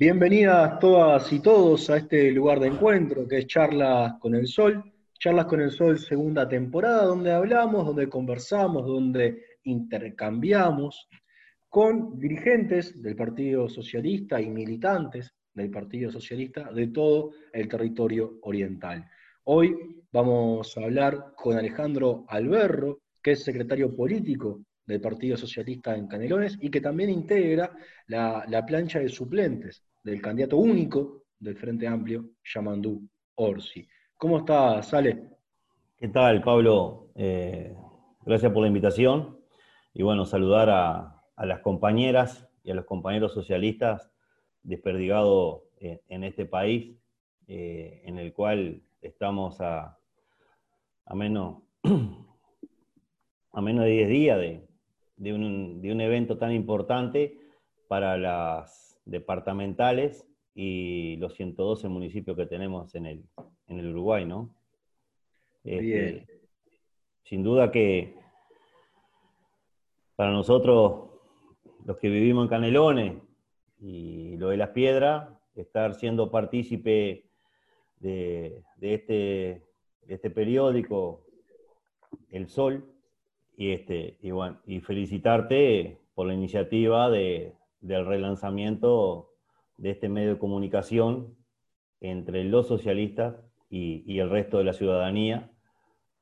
Bienvenidas todas y todos a este lugar de encuentro que es Charlas con el Sol. Charlas con el Sol segunda temporada, donde hablamos, donde conversamos, donde intercambiamos con dirigentes del Partido Socialista y militantes del Partido Socialista de todo el territorio oriental. Hoy vamos a hablar con Alejandro Alberro, que es secretario político del Partido Socialista en Canelones y que también integra la, plancha de suplentes del candidato único del Frente Amplio, Yamandú Orsi. ¿Cómo está, Sale? ¿Qué tal, Pablo? Eh, gracias por la invitación. Y bueno, saludar a, las compañeras y a los compañeros socialistas desperdigados en, este país, eh, en el cual estamos a, a, menos, a menos de 10 días de, de un, evento tan importante para las departamentales y los 112 municipios que tenemos en el, en el Uruguay, ¿no? Este, sin duda que para nosotros, los que vivimos en Canelones y lo de las piedras, estar siendo partícipe de, este, de este periódico, El Sol, y, este, y, bueno, y felicitarte por la iniciativa de, del relanzamiento de este medio de comunicación entre los socialistas y, el resto de la ciudadanía,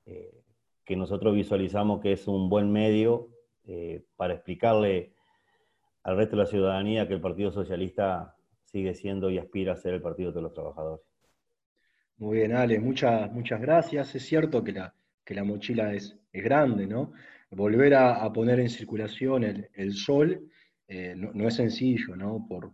eh, que nosotros visualizamos que es un buen medio eh, para explicarle al resto de la ciudadanía que el Partido Socialista sigue siendo y aspira a ser el Partido de los Trabajadores. Muy bien, Ale, muchas, muchas gracias. Es cierto que la, que la mochila es, es grande, ¿no? Volver a, poner en circulación el, sol eh, no, es sencillo, ¿no? Por,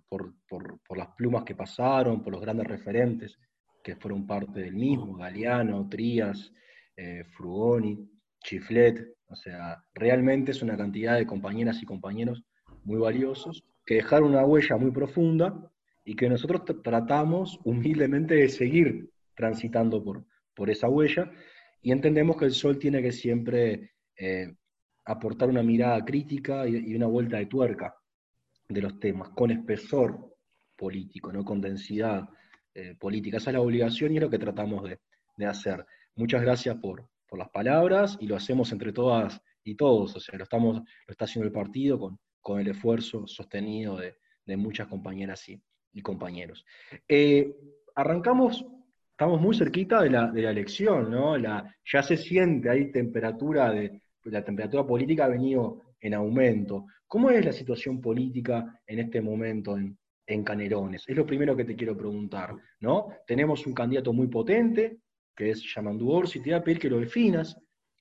las plumas que pasaron, por los grandes referentes que fueron parte del mismo, Galeano, Trías, eh, Frugoni, Chiflet, o sea, realmente es una cantidad de compañeras y compañeros muy valiosos que dejaron una huella muy profunda y que nosotros tratamos humildemente de seguir transitando por, por esa huella. Y entendemos que el sol tiene que siempre eh, aportar una mirada crítica y, una vuelta de tuerca de los temas, con espesor político, no con densidad eh, política. Esa es la obligación y es lo que tratamos de, hacer. Muchas gracias por, las palabras y lo hacemos entre todas y todos, o sea, lo, estamos, lo está haciendo el partido con, con el esfuerzo sostenido de, muchas compañeras y, compañeros. Eh, arrancamos estamos muy cerquita de la, de la elección, ¿no? La, ya se siente ahí temperatura de, la temperatura política ha venido en aumento. ¿Cómo es la situación política en este momento en, Canelones? Es lo primero que te quiero preguntar, ¿no? Tenemos un candidato muy potente, que es Yamandu Orsi, te voy a pedir que lo definas,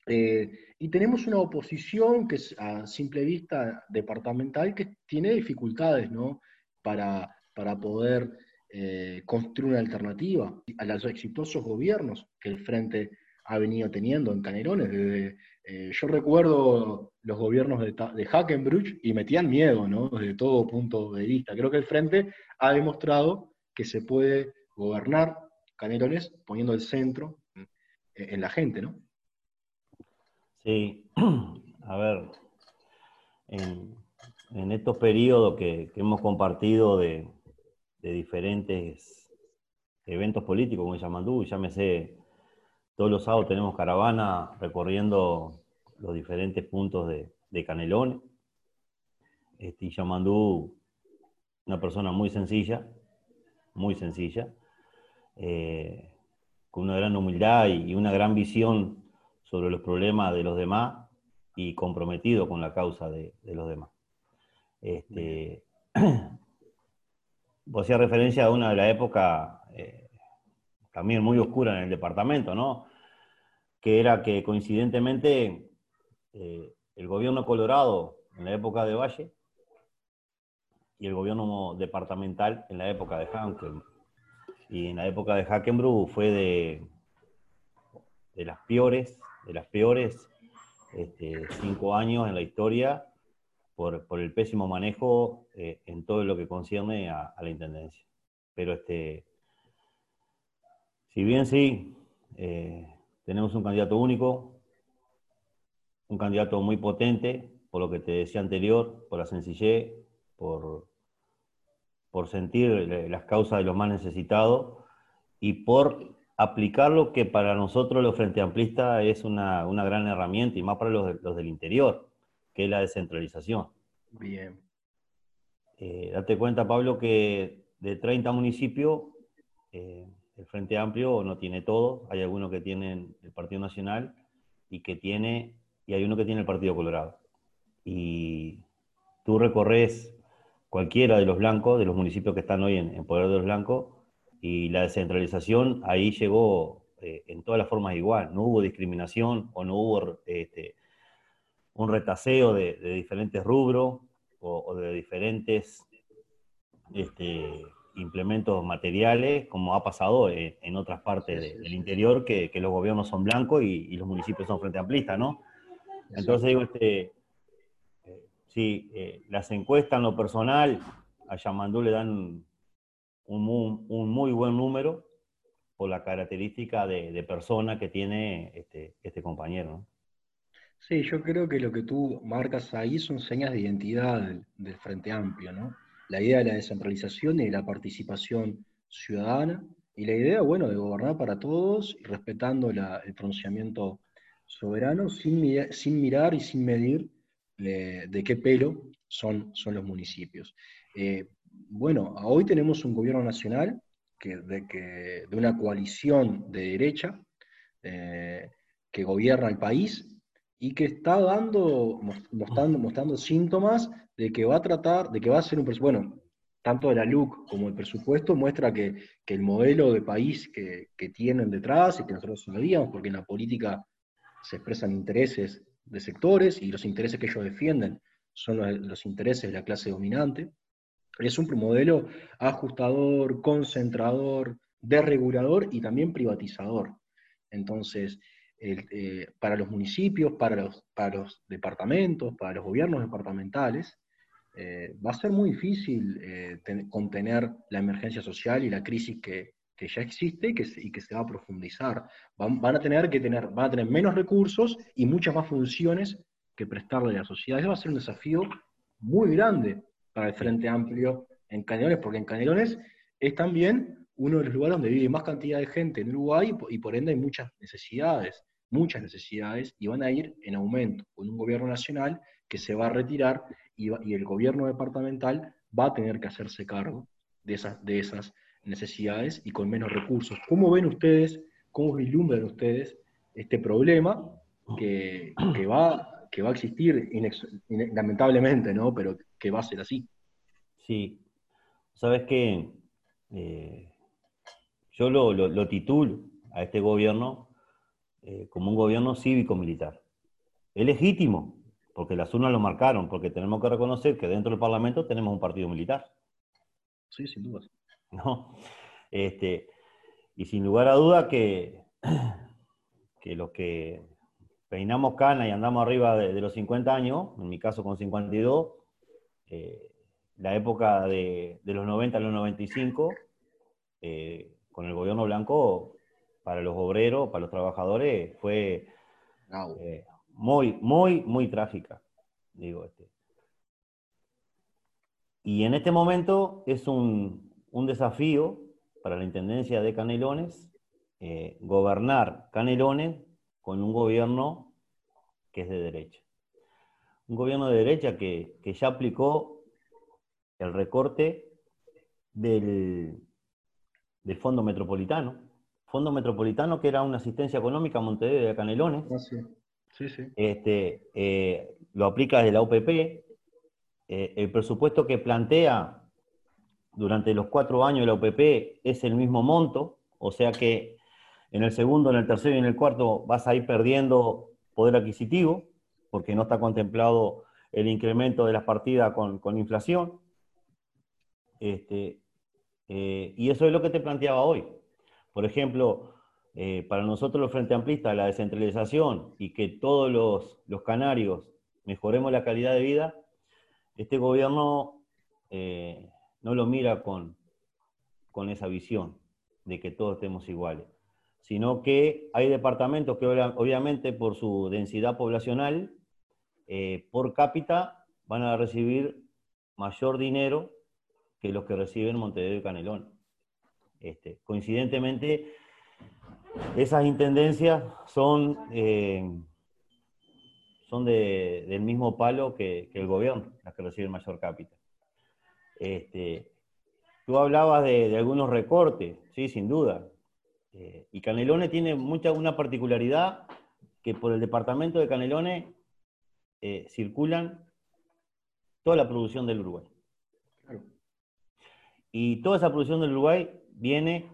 eh, y tenemos una oposición que es a simple vista departamental que tiene dificultades, ¿no? Para, para poder eh, construir una alternativa a los exitosos gobiernos que el Frente ha venido teniendo en Canelones. Eh, yo recuerdo los gobiernos de, de Hackenbruch y metían miedo, ¿no? Desde todo punto de vista. Creo que el Frente ha demostrado que se puede gobernar Canelones poniendo el centro en, la gente, ¿no? Sí, a ver, en, estos periodos que hemos compartido de, de diferentes eventos políticos, como Yamandú, llámese, todos los sábados tenemos caravana recorriendo los diferentes puntos de, de Canelón. Este, y Yamandú, una persona muy sencilla, muy sencilla, eh, con una gran humildad y una gran visión sobre los problemas de los demás y comprometido con la causa de, de los demás. Este, Vos hacías referencia a una de la época eh, también muy oscura en el departamento, ¿no? Que era que coincidentemente eh, el gobierno colorado en la época de Valle y el gobierno departamental en la época de Hackenbrook. Y en la época de Hackenbrook fue de, de las peores, de las peores este, cinco años en la historia por, por el pésimo manejo eh, en todo lo que concierne a, la Intendencia. Pero este, si bien sí, eh, tenemos un candidato único, un candidato muy potente, por lo que te decía anterior, por la sencillez, por, por sentir las causas de los más necesitados y por aplicar lo que para nosotros los Frente Amplistas es una, gran herramienta y más para los, los, del interior, que es la descentralización. Bien. Eh, date cuenta, Pablo, que de 30 municipios, eh, el Frente Amplio no tiene todo, hay algunos que tienen el Partido Nacional y que tiene, y hay uno que tiene el Partido Colorado. Y tú recorres cualquiera de los blancos, de los municipios que están hoy en, poder de los blancos, y la descentralización ahí llegó eh, en todas las formas igual, no hubo discriminación o no hubo este, un retaseo de, diferentes rubros o, de diferentes este, implementos materiales, como ha pasado en, otras partes del interior, que, los gobiernos son blancos y, los municipios son frente amplistas, ¿no? Entonces digo, este, eh, sí, eh, las encuestas en lo personal, a Yamandú le dan un, muy buen número por la característica de, persona que tiene este, este compañero, ¿no? Sí, yo creo que lo que tú marcas ahí son señas de identidad del, Frente Amplio, ¿no? La idea de la descentralización y de la participación ciudadana, y la idea, bueno, de gobernar para todos, respetando el pronunciamiento soberano, sin, mirar y sin medir eh, de qué pelo son, son los municipios. Eh, bueno, hoy tenemos un gobierno nacional que, de, que, de una coalición de derecha eh, que gobierna el país y que está dando, mostrando, mostrando síntomas de que va a tratar, de que va a ser un bueno, tanto la LUC como el presupuesto muestra que, el modelo de país que, tienen detrás y que nosotros sabíamos, porque en la política se expresan intereses de sectores y los intereses que ellos defienden son los, los intereses de la clase dominante. Es un modelo ajustador, concentrador, desregulador y también privatizador. Entonces, eh, para los municipios, para los, para los departamentos, para los gobiernos departamentales, eh, va a ser muy difícil eh, contener la emergencia social y la crisis que, ya existe y que, y que, se va a profundizar. Van, a tener que tener, van a tener menos recursos y muchas más funciones que prestarle a la sociedad. Eso va a ser un desafío muy grande para el Frente Amplio en Canelones, porque en Canelones es también uno de los lugares donde vive más cantidad de gente en Uruguay y por ende hay muchas necesidades muchas necesidades y van a ir en aumento, con un gobierno nacional que se va a retirar y, el gobierno departamental va a tener que hacerse cargo de esas, de esas necesidades y con menos recursos. ¿Cómo ven ustedes, cómo vislumbran ustedes este problema que, va, que va a existir lamentablemente, ¿no? pero que va a ser así? Sí, sabes que eh, yo lo, lo titulo a este gobierno eh, como un gobierno cívico-militar. Es legítimo, porque las urnas lo marcaron, porque tenemos que reconocer que dentro del Parlamento tenemos un partido militar. Sí, sin duda. ¿No? Este, y sin lugar a duda que, que los que peinamos cana y andamos arriba de, los 50 años, en mi caso con 52, eh, la época de, los 90 a los 95, eh, con el gobierno blanco para los obreros, para los trabajadores, fue eh, muy, muy, muy trágica. Digo, este. Y en este momento es un, desafío para la Intendencia de Canelones eh, gobernar Canelones con un gobierno que es de derecha. Un gobierno de derecha que, que ya aplicó el recorte del, del Fondo Metropolitano, Fondo Metropolitano, que era una asistencia económica a Montevideo a Canelones. Sí. Sí. Este, eh, lo aplica desde la OPP. Eh, el presupuesto que plantea durante los cuatro años de la OPP es el mismo monto, o sea que en el segundo, en el tercero y en el cuarto vas a ir perdiendo poder adquisitivo, porque no está contemplado el incremento de las partidas con, inflación. Este, eh, y eso es lo que te planteaba hoy. Por ejemplo, eh, para nosotros los Frente Amplistas, la descentralización y que todos los, canarios mejoremos la calidad de vida, este gobierno eh, no lo mira con, con esa visión de que todos estemos iguales, sino que hay departamentos que obviamente por su densidad poblacional, eh, por cápita, van a recibir mayor dinero que los que reciben Montevideo y Canelón. Este, coincidentemente, esas intendencias son, eh, son del mismo palo que, el gobierno, las que reciben mayor cápita. Este, tú hablabas de, algunos recortes, sí, sin duda. Eh, y Canelones tiene mucha, una particularidad que por el departamento de Canelones eh, circulan toda la producción del Uruguay. Y toda esa producción del Uruguay viene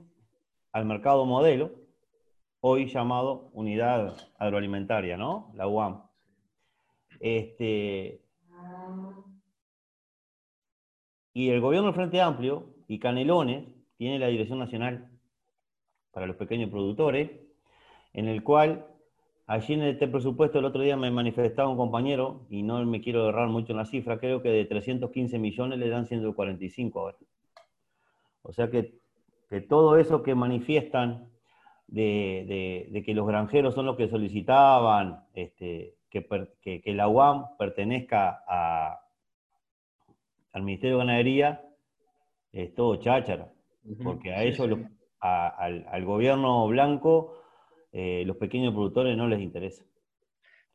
al mercado modelo, hoy llamado Unidad Agroalimentaria, ¿no? La UAM. Este, y el gobierno del Frente Amplio y Canelones tiene la Dirección Nacional para los Pequeños Productores, en el cual allí en este presupuesto el otro día me manifestaba un compañero, y no me quiero errar mucho en la cifra, creo que de 315 millones le dan 145 ahora. O sea que, que todo eso que manifiestan de, que los granjeros son los que solicitaban este, que, la UAM pertenezca al Ministerio de Ganadería, es todo cháchara, porque a ellos, al, gobierno blanco, eh, los pequeños productores no les interesa.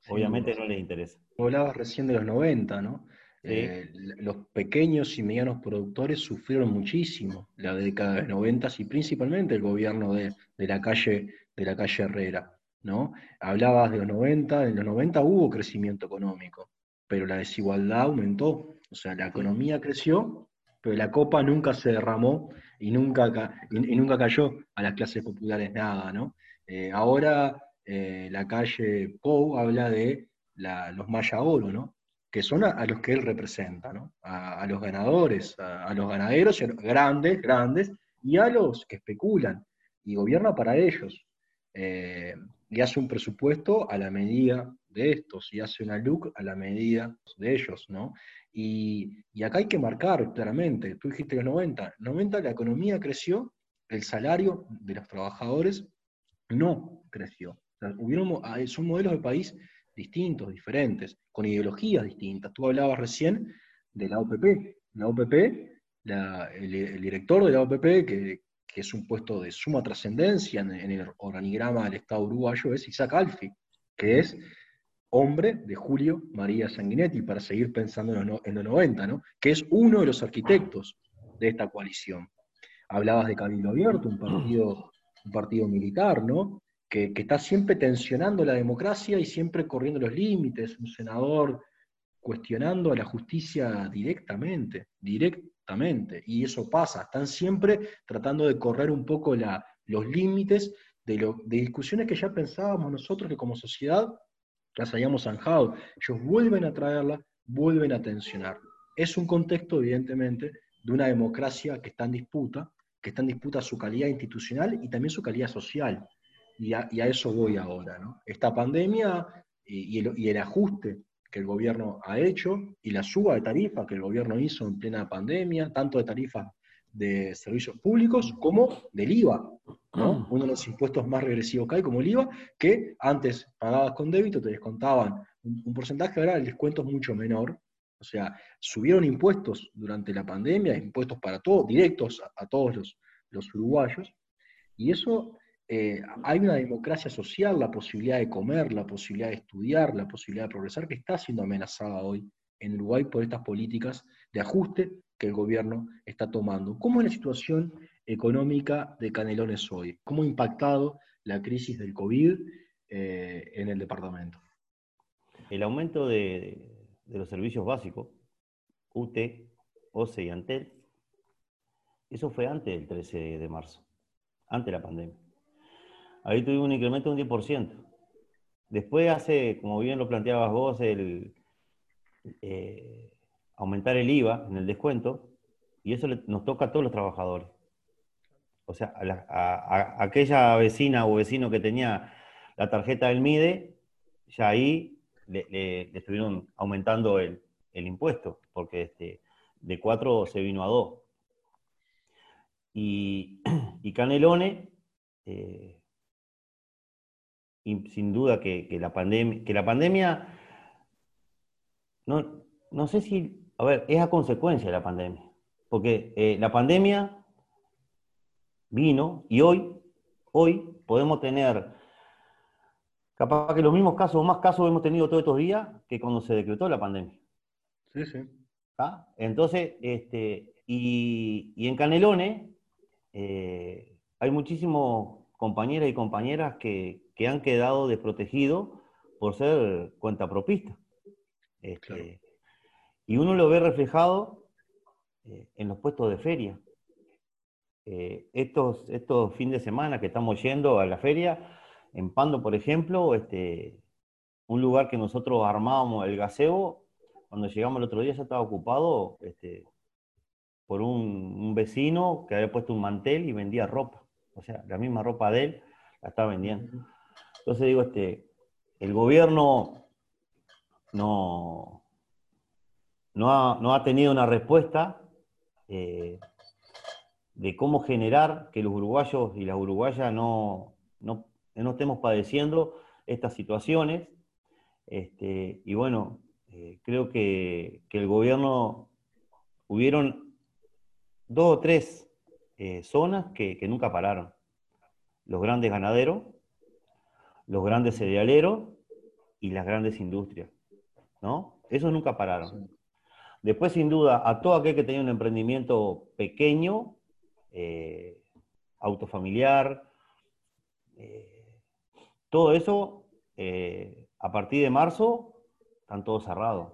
Obviamente no les interesa. Hablabas recién de los 90, ¿no? Eh, los pequeños y medianos productores sufrieron muchísimo la década de los 90 y principalmente el gobierno de, la calle de la calle Herrera, ¿no? Hablabas de los 90, en los 90 hubo crecimiento económico, pero la desigualdad aumentó, o sea, la economía creció, pero la copa nunca se derramó y nunca, y, nunca cayó a las clases populares nada, ¿no? Eh, ahora eh, la calle Pou habla de los Maya Oro, ¿no? Que son a, los que él representa, ¿no? a, los ganadores, a, los ganaderos grandes, grandes, y a los que especulan, y gobierna para ellos. Eh, y hace un presupuesto a la medida de estos, y hace una LUC a la medida de ellos, ¿no? Y, acá hay que marcar claramente, tú dijiste los 90, 90 la economía creció, el salario de los trabajadores no creció. hubieron, son modelos de país distintos, diferentes, con ideologías distintas. Tú hablabas recién de la OPP. La OPP, el, director de la OPP, que, es un puesto de suma trascendencia en, el organigrama del Estado uruguayo, es Isaac Alfi, que es hombre de Julio María Sanguinetti, para seguir pensando en los, en 90, ¿no? que es uno de los arquitectos de esta coalición. Hablabas de Cabildo Abierto, un partido, un partido militar, ¿no? Que, está siempre tensionando la democracia y siempre corriendo los límites, un senador cuestionando a la justicia directamente, directamente, y eso pasa, están siempre tratando de correr un poco los límites de, discusiones que ya pensábamos nosotros que como sociedad las habíamos zanjado. Ellos vuelven a traerla, vuelven a tensionar. Es un contexto, evidentemente, de una democracia que está en disputa, que está en disputa su calidad institucional y también su calidad social y a, eso voy ahora. ¿no? Esta pandemia y, el, ajuste que el gobierno ha hecho y la suba de tarifa que el gobierno hizo en plena pandemia, tanto de tarifas de servicios públicos como del IVA, ¿no? uno de los impuestos más regresivos que hay, como el IVA, que antes pagabas con débito, te descontaban un, porcentaje, ahora el descuento es mucho menor. O sea, subieron impuestos durante la pandemia, impuestos para todos, directos a, todos los, los uruguayos, y eso eh, hay una democracia social, la posibilidad de comer, la posibilidad de estudiar, la posibilidad de progresar, que está siendo amenazada hoy en Uruguay por estas políticas de ajuste que el gobierno está tomando. ¿Cómo es la situación económica de Canelones hoy? ¿Cómo ha impactado la crisis del COVID eh, en el departamento? El aumento de, de los servicios básicos, UT, OCE y ANTEL, eso fue antes del 13 de marzo, antes de la pandemia ahí tuvimos un incremento de un 10%. Después hace, como bien lo planteabas vos, el eh, aumentar el IVA en el descuento, y eso nos toca a todos los trabajadores. O sea, a, aquella vecina o vecino que tenía la tarjeta del MIDE, ya ahí le, estuvieron aumentando el, impuesto, porque este, de 4 se vino a 2. Y, y Canelone, eh, y sin duda que, la, pandemia, que la pandemia, no, no sé si, a ver, es a consecuencia de la pandemia. Porque eh, la pandemia vino y hoy, hoy podemos tener, capaz que los mismos casos o más casos hemos tenido todos estos días que cuando se decretó la pandemia. Sí, sí. ¿Ah? Entonces, este, y, en Canelones eh, hay muchísimos compañeras y compañeras que, han quedado desprotegidos por ser cuentapropistas. Este, y uno lo ve reflejado eh, en los puestos de feria. Eh, estos, estos fines de semana que estamos yendo a la feria, en Pando, por ejemplo, este, un lugar que nosotros armábamos, el gaseo, cuando llegamos el otro día ya estaba ocupado este, por un, vecino que había puesto un mantel y vendía ropa. O sea, la misma ropa de él la estaba vendiendo. Entonces digo, este, el gobierno no, no, ha, tenido una respuesta eh, de cómo generar que los uruguayos y las uruguayas no, no, estemos padeciendo estas situaciones. Este, y bueno, eh, creo que, que, el gobierno hubieron dos o tres eh, zonas que, nunca pararon. Los grandes ganaderos, los grandes cerealeros y las grandes industrias. ¿no? Esos nunca pararon. Después, sin duda, a todo aquel que tenía un emprendimiento pequeño, eh, autofamiliar, eh, todo eso, a partir de marzo, están todos cerrados.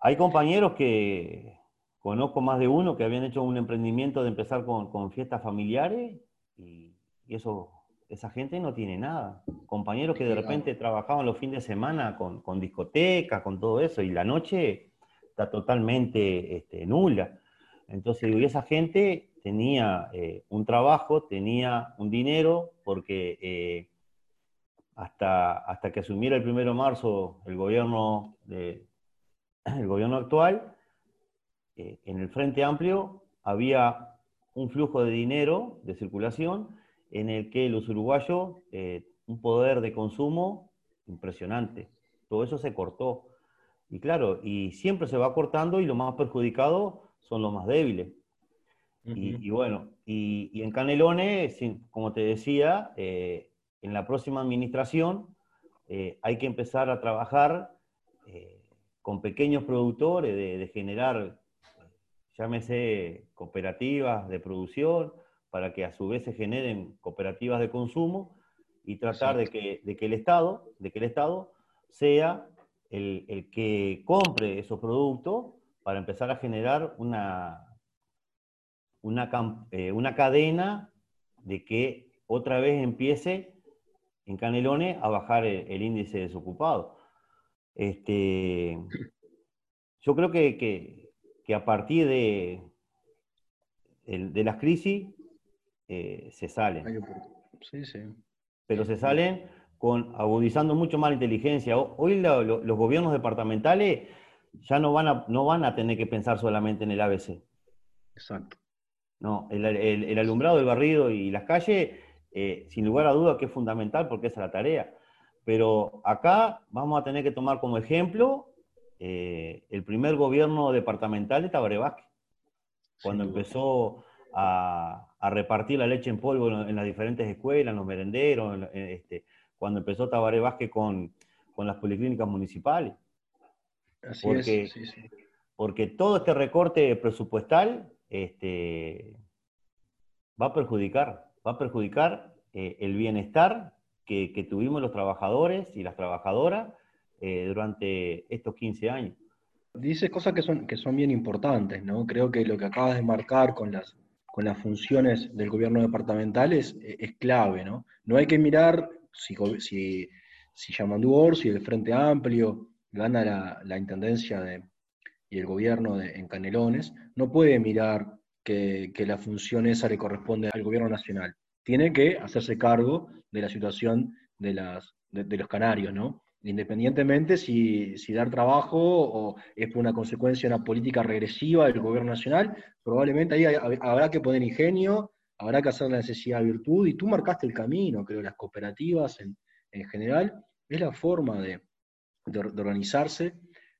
Hay compañeros que, Conozco más de uno que habían hecho un emprendimiento de empezar con, fiestas familiares y, eso, esa gente no tiene nada. Compañeros que de repente trabajaban los fines de semana con, con discotecas, con todo eso, y la noche está totalmente este, nula. Entonces, y esa gente tenía eh, un trabajo, tenía un dinero, porque eh, hasta, hasta que asumiera el primero de marzo el gobierno, de, el gobierno actual, eh, en el Frente Amplio había un flujo de dinero, de circulación, en el que los uruguayos, eh, un poder de consumo impresionante. Todo eso se cortó. Y claro, y siempre se va cortando y los más perjudicados son los más débiles. y, bueno, y, en Canelones, como te decía, eh, en la próxima administración hay que empezar a trabajar con pequeños productores, de generar llámese cooperativas de producción, para que a su vez se generen cooperativas de consumo y tratar de que, de que, el Estado, de que el Estado sea el, que compre esos productos para empezar a generar una, una, eh, una cadena de que otra vez empiece en Canelones a bajar el, índice desocupado. Este, yo creo que, que a partir de, de las crisis eh, se salen. Sí, sí. Pero se salen con, agudizando mucho más la inteligencia. Hoy los gobiernos departamentales ya no van, a, no van a tener que pensar solamente en el ABC. Exacto. No, el, alumbrado, el barrido y las calles, eh, sin lugar a duda que es fundamental porque esa es la tarea. Pero acá vamos a tener que tomar como ejemplo eh, el primer gobierno departamental de Tabaré Vázquez, cuando empezó a, repartir la leche en polvo en, las diferentes escuelas, en los merenderos, este, cuando empezó Tabaré Vázquez con, las policlínicas municipales. Así porque, es, porque todo este recorte presupuestal este, va a perjudicar, va a perjudicar eh, el bienestar que, que, tuvimos los trabajadores y las trabajadoras eh, durante estos 15 años. Dices cosas que son, que son bien importantes, ¿no? Creo que lo que acabas de marcar con las, con las funciones del gobierno departamental es, es clave, ¿no? No hay que mirar si, si, si Yamandú si el Frente Amplio gana la, intendencia de, y el gobierno de, en Canelones, no puede mirar que, que, la función esa le corresponde al gobierno nacional. Tiene que hacerse cargo de la situación de, las, de los canarios, ¿no? Independientemente si, dar trabajo o es por una consecuencia de una política regresiva del gobierno nacional, probablemente ahí habrá que poner ingenio, habrá que hacer la necesidad virtud, y tú marcaste el camino, creo, las cooperativas en, general, es la forma de, organizarse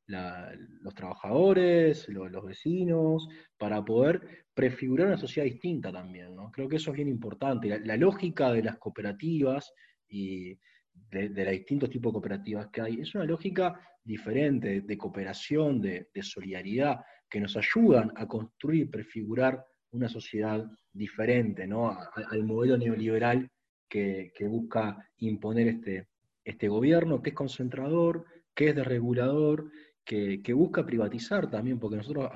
los trabajadores, los vecinos, para poder prefigurar una sociedad distinta también. ¿no? Creo que eso es bien importante. La, lógica de las cooperativas y de, los distintos tipos de cooperativas que hay es una lógica diferente de cooperación, de, solidaridad, que nos ayudan a construir, prefigurar una sociedad diferente ¿no? al modelo neoliberal que, busca imponer este, este gobierno, que es concentrador, que es desregulador, que, que busca privatizar también, porque nosotros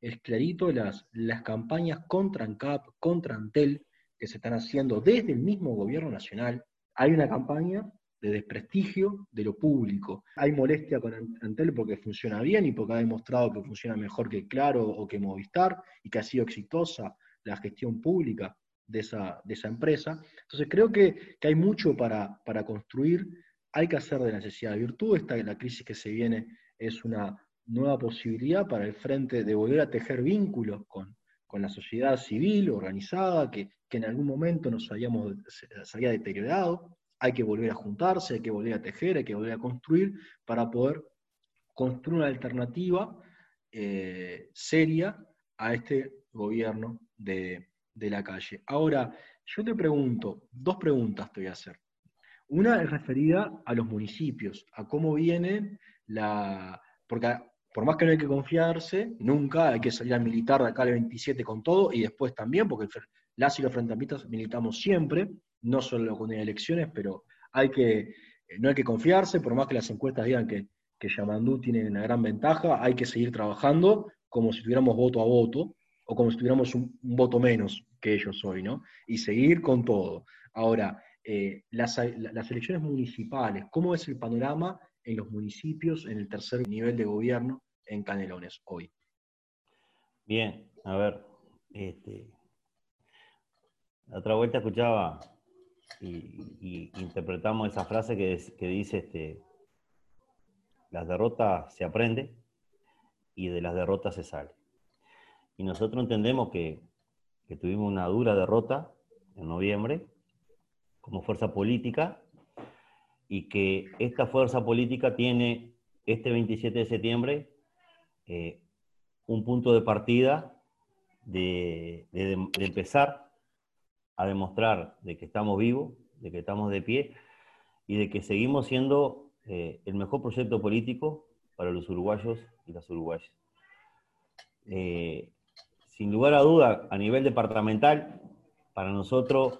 es clarito las, las campañas contra ANCAP, contra Antel, que se están haciendo desde el mismo gobierno nacional. Hay una campaña de desprestigio de lo público. Hay molestia con Antel porque funciona bien y porque ha demostrado que funciona mejor que Claro o que Movistar y que ha sido exitosa la gestión pública de esa, de esa empresa. Entonces creo que, hay mucho para, para, construir, hay que hacer de necesidad de virtud, esta, la crisis que se viene es una nueva posibilidad para el frente de volver a tejer vínculos con, la sociedad civil organizada, que, en algún momento nos habíamos, se, había deteriorado. Hay que volver a juntarse, hay que volver a tejer, hay que volver a construir para poder construir una alternativa eh, seria a este gobierno de, la calle. Ahora, yo te pregunto, dos preguntas te voy a hacer. Una es referida a los municipios, a cómo viene la... Porque por más que no hay que confiarse, nunca hay que salir a militar de acá al 27 con todo y después también, porque las y los frentamistas militamos siempre, no solo con elecciones, pero eh, no hay que confiarse, por más que las encuestas digan que, que Yamandú tiene una gran ventaja, hay que seguir trabajando como si tuviéramos voto a voto, o como si tuviéramos un, voto menos que ellos hoy, ¿no? Y seguir con todo. Ahora, eh, las, las elecciones municipales, ¿cómo es el panorama en los municipios en el tercer nivel de gobierno en Canelones hoy. Bien, a ver, este, la otra vuelta escuchaba y, interpretamos esa frase que, que dice, este, las derrotas se aprende y de las derrotas se sale. Y nosotros entendemos que, tuvimos una dura derrota en noviembre como fuerza política y que esta fuerza política tiene este 27 de septiembre eh, un punto de partida de, empezar a demostrar de que estamos vivos, de que estamos de pie y de que seguimos siendo eh, el mejor proyecto político para los uruguayos y las uruguayas. Eh, sin lugar a duda, a nivel departamental, para nosotros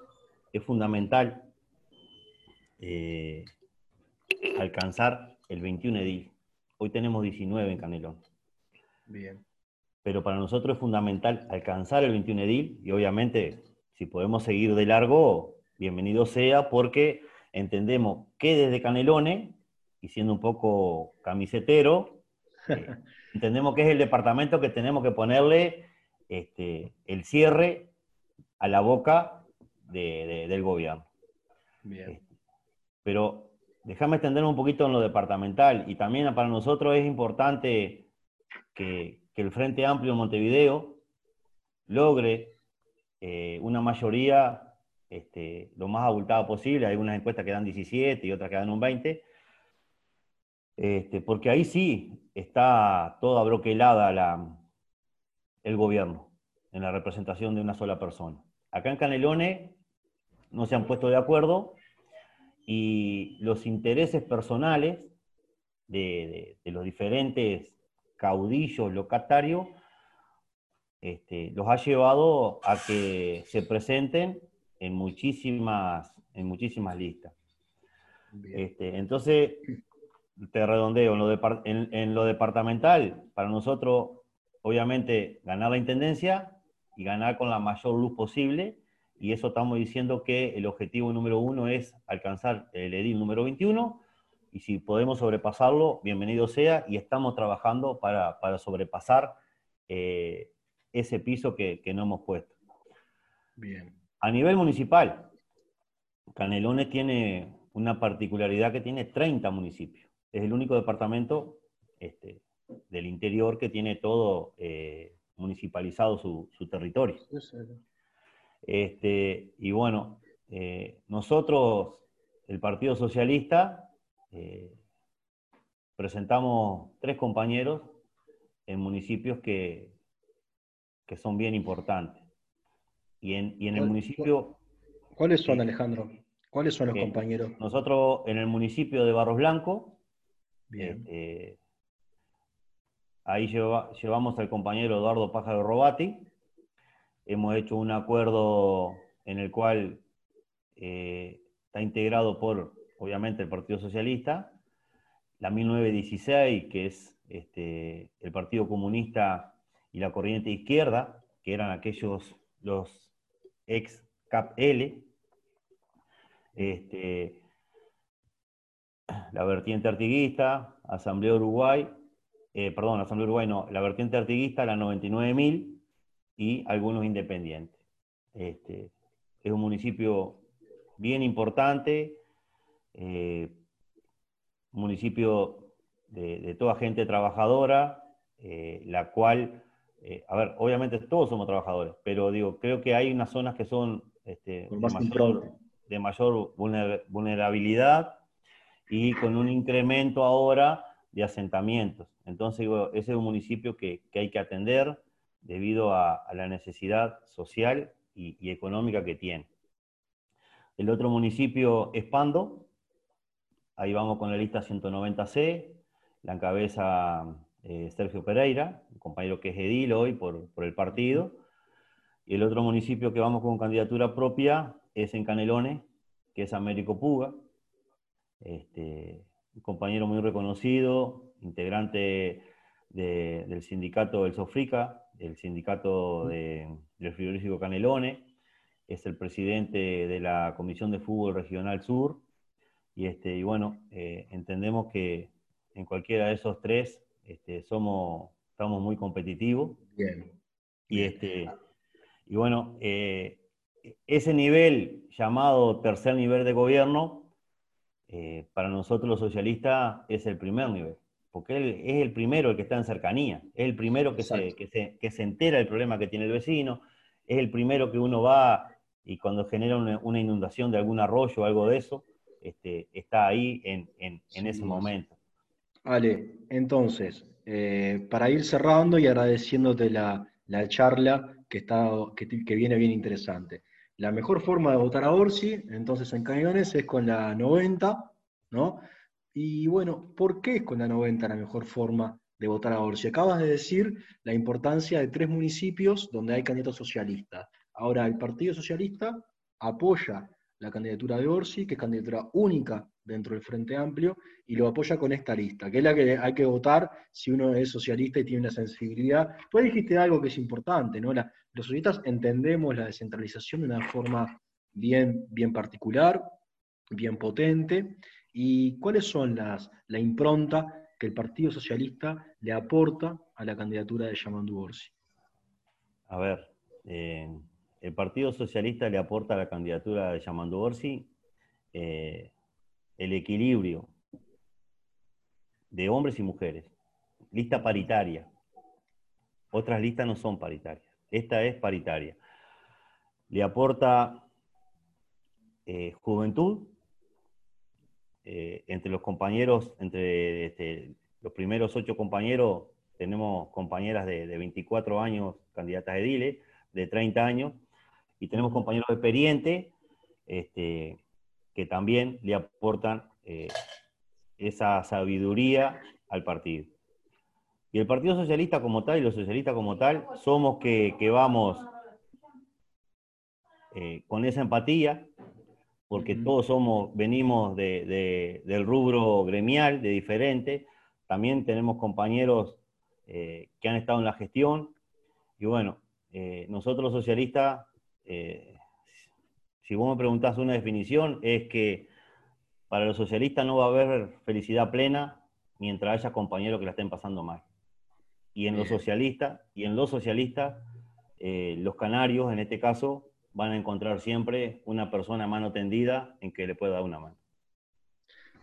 es fundamental alcanzar el 21 edil. Hoy tenemos 19 en Canelón. Bien. Pero para nosotros es fundamental alcanzar el 21 edil y obviamente si podemos seguir de largo, bienvenido sea porque entendemos que desde Canelones, y siendo un poco camisetero, eh, entendemos que es el departamento que tenemos que ponerle este, el cierre a la boca del gobierno. Bien. Este, pero déjame extender un poquito en lo departamental y también para nosotros es importante que, el Frente Amplio de Montevideo logre eh, una mayoría este, lo más abultada posible. Hay algunas encuestas que dan 17 y otras que dan un 20. Este, porque ahí sí está toda broquelada la, el gobierno en la representación de una sola persona. Acá en Canelones no se han puesto de acuerdo y los intereses personales de, los diferentes caudillos locatarios este, los ha llevado a que se presenten en muchísimas, en muchísimas listas. Este, entonces, te redondeo, en lo, en lo departamental, para nosotros, obviamente, ganar la intendencia y ganar con la mayor luz posible y eso estamos diciendo que el objetivo número uno es alcanzar el edil número 21, y si podemos sobrepasarlo, bienvenido sea, y estamos trabajando para, sobrepasar eh, ese piso que, no hemos puesto. Bien. A nivel municipal, Canelones tiene una particularidad que tiene 30 municipios. Es el único departamento este, del interior que tiene todo eh, municipalizado su, su territorio. Este, y bueno, eh, nosotros, el Partido Socialista, eh, presentamos tres compañeros en municipios que, que son bien importantes. Y en, y en el municipio... ¿Cuáles son, Alejandro? ¿Cuáles son los compañeros? Nosotros en el municipio de Barros Blanco, Bien. Este, ahí llevamos al compañero Eduardo Pájaro Robati. Hemos hecho un acuerdo en el cual eh, está integrado por, obviamente, el Partido Socialista, la 1916, que es este, el Partido Comunista y la Corriente Izquierda, que eran aquellos, los ex CAP-L, este, la vertiente artiguista, Asamblea Uruguay, eh, perdón, Asamblea Uruguay no, la vertiente artiguista, la 99.000 y algunos independientes. Este, es un municipio bien importante, eh, municipio de, toda gente trabajadora, eh, la cual, a ver, obviamente todos somos trabajadores, pero digo, creo que hay unas zonas que son este, de, mayor, vulnerabilidad y con un incremento ahora de asentamientos. Entonces, ese es un municipio que, hay que atender debido a, la necesidad social y, económica que tiene. El otro municipio es Pando, ahí vamos con la lista 190C, la encabeza eh, Sergio Pereira, un compañero que es edil hoy por, por el partido. Y el otro municipio que vamos con candidatura propia es en Canelones, que es Américo Puga, este, un compañero muy reconocido, integrante del sindicato del Sofrica, el sindicato del frigorífico Canelone, es el presidente de la Comisión de Fútbol Regional Sur, y, este, y bueno, eh, entendemos que en cualquiera de esos tres este, somos, estamos muy competitivos. Y, este, y bueno, eh, ese nivel llamado tercer nivel de gobierno, eh, para nosotros los socialistas es el primer nivel, porque él es el primero el que está en cercanía, es el primero que se, que se, entera del problema que tiene el vecino, es el primero que uno va y cuando genera una, inundación de algún arroyo o algo de eso, este, está ahí en, ese momento. Ale, entonces, eh, para ir cerrando y agradeciéndote la, charla que, está, que viene bien interesante. La mejor forma de votar a Orsi, entonces en Canelones, es con la 90, ¿no? Y bueno, ¿por qué es con la 90 la mejor forma de votar a Orsi? Acabas de decir la importancia de tres municipios donde hay candidatos socialistas. Ahora, el Partido Socialista apoya la candidatura de Orsi, que es candidatura única dentro del Frente Amplio, y lo apoya con esta lista, que es la que hay que votar si uno es socialista y tiene una sensibilidad. Tú dijiste algo que es importante, ¿no? Los socialistas entendemos la descentralización de una forma bien, bien particular, bien potente, y cuáles son las, la impronta que el Partido Socialista le aporta a la candidatura de Yamandu Orsi. A ver, eh, el Partido Socialista le aporta a la candidatura de Yamandu Orsi eh, el equilibrio de hombres y mujeres, lista paritaria. Otras listas no son paritarias. Esta es paritaria. Le aporta eh, juventud eh, entre los compañeros, entre este, los primeros ocho compañeros, tenemos compañeras de, 24 años, candidatas de Dile, de 30 años, y tenemos compañeros experientes este, que también le aportan eh, esa sabiduría al partido. Y el Partido Socialista como tal y los socialistas como tal somos que, vamos eh, con esa empatía, porque todos somos, venimos del rubro gremial, de diferente. También tenemos compañeros eh, que han estado en la gestión. Y bueno, eh, nosotros los socialistas, si vos me preguntás una definición, es que para los socialistas no va a haber felicidad plena mientras haya compañeros que la estén pasando mal y en los socialistas, y en los socialistas, eh, los canarios en este caso van a encontrar siempre una persona mano tendida en que le pueda dar una mano.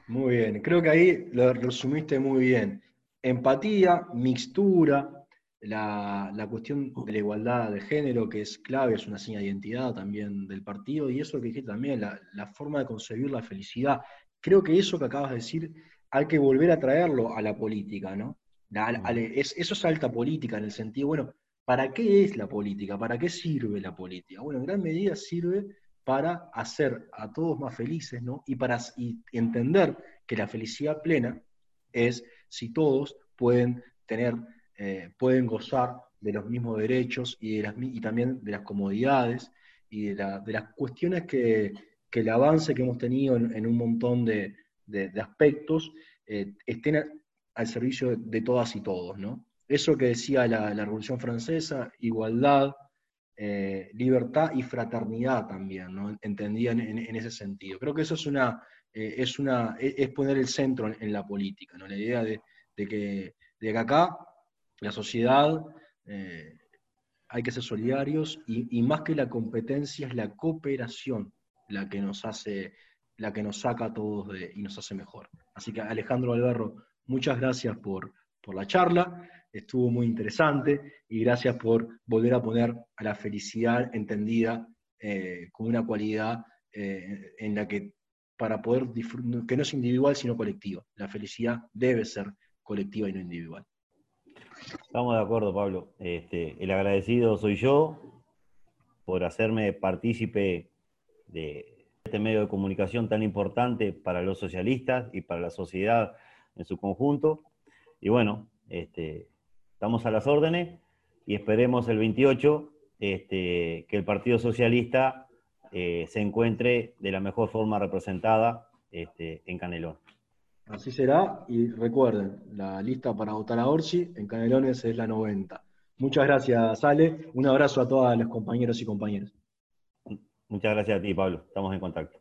Muy bien, creo que ahí lo resumiste muy bien. Empatía, mixtura, la, la, cuestión de la igualdad de género, que es clave, es una seña de identidad también del partido, y eso que dije también, la, la forma de concebir la felicidad. Creo que eso que acabas de decir hay que volver a traerlo a la política, ¿no? eso es alta política en el sentido, bueno, ¿para qué es la política? ¿Para qué sirve la política? Bueno, en gran medida sirve para hacer a todos más felices, ¿no? Y para entender que la felicidad plena es si todos pueden tener, eh, pueden gozar de los mismos derechos y, y también de las comodidades y de, las cuestiones que, el avance que hemos tenido en, un montón de, aspectos eh, estén al servicio de todas y todos, ¿no? Eso que decía la, Revolución Francesa, igualdad, eh, libertad y fraternidad también, ¿no? Entendían en, ese sentido. Creo que eso es una, eh, es, una, es poner el centro en, la política, ¿no? La idea de, que, de que acá la sociedad hay que ser solidarios y, más que la competencia es la cooperación la que nos hace, la que nos saca a todos y nos hace mejor. Así que Alejandro Alberro, muchas gracias por, por la charla, estuvo muy interesante y gracias por volver a poner a la felicidad entendida eh, como una cualidad eh, en la que para poder que no es individual sino colectiva. La felicidad debe ser colectiva y no individual. Estamos de acuerdo, Pablo. Este, el agradecido soy yo por hacerme partícipe de este medio de comunicación tan importante para los socialistas y para la sociedad en su conjunto. Y bueno, este, estamos a las órdenes y esperemos el 28 este, que el Partido Socialista eh, se encuentre de la mejor forma representada en Canelón. Así será, y recuerden, la lista para votar a Orsi en Canelones es la 90. Muchas gracias, Ale. Un abrazo a todos los compañeros y compañeras. Muchas gracias a ti, Pablo. Estamos en contacto.